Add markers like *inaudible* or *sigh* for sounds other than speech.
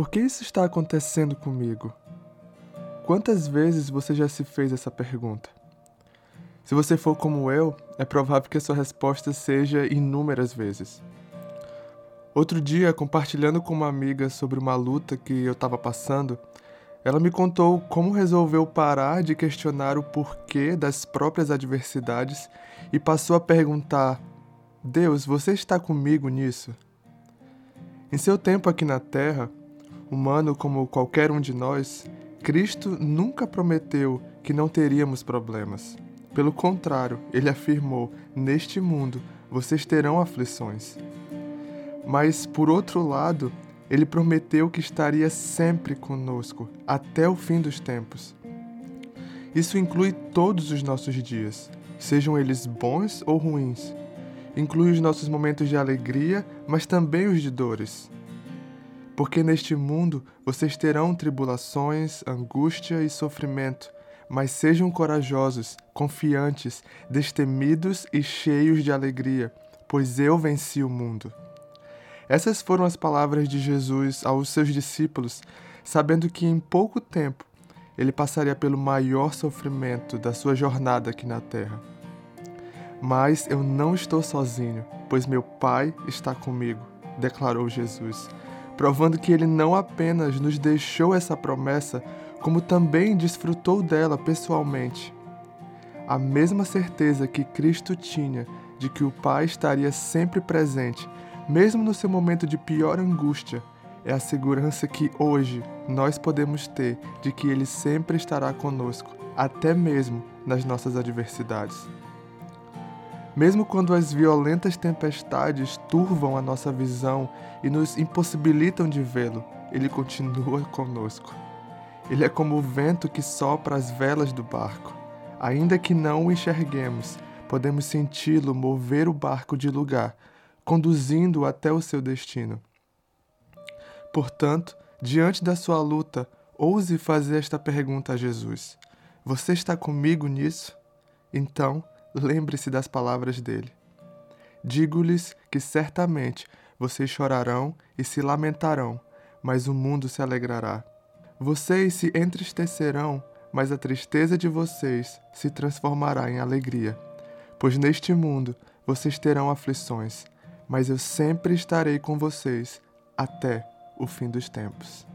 Por que isso está acontecendo comigo? Quantas vezes você já se fez essa pergunta? Se você for como eu, é provável que a sua resposta seja inúmeras vezes. Outro dia, compartilhando com uma amiga sobre uma luta que eu estava passando, ela me contou como resolveu parar de questionar o porquê das próprias adversidades e passou a perguntar: Deus, você está comigo nisso? Em seu tempo aqui na Terra, humano como qualquer um de nós, Cristo nunca prometeu que não teríamos problemas. Pelo contrário, ele afirmou: Neste mundo vocês terão aflições. Mas, por outro lado, ele prometeu que estaria sempre conosco até o fim dos tempos. Isso inclui todos os nossos dias, sejam eles bons ou ruins. Inclui os nossos momentos de alegria, mas também os de dores. Porque neste mundo vocês terão tribulações, angústia e sofrimento, mas sejam corajosos, confiantes, destemidos e cheios de alegria, pois eu venci o mundo. Essas foram as palavras de Jesus aos seus discípulos, sabendo que em pouco tempo ele passaria pelo maior sofrimento da sua jornada aqui na terra. Mas eu não estou sozinho, pois meu Pai está comigo, declarou Jesus, provando que ele não apenas nos deixou essa promessa, como também desfrutou dela pessoalmente. A mesma certeza que Cristo tinha de que o Pai estaria sempre presente mesmo no seu momento de pior angústia, é a segurança que hoje nós podemos ter de que Ele sempre estará conosco, até mesmo nas nossas adversidades. Mesmo quando as violentas tempestades turvam a nossa visão e nos impossibilitam de vê-lo, Ele continua *laughs* conosco. Ele é como o vento que sopra as velas do barco. Ainda que não o enxerguemos, podemos senti-lo mover o barco de lugar conduzindo-o até o seu destino. Portanto, diante da sua luta, ouse fazer esta pergunta a Jesus: Você está comigo nisso? Então, lembre-se das palavras dele. Digo-lhes que certamente vocês chorarão e se lamentarão, mas o mundo se alegrará. Vocês se entristecerão, mas a tristeza de vocês se transformará em alegria. Pois neste mundo vocês terão aflições, mas eu sempre estarei com vocês até o fim dos tempos.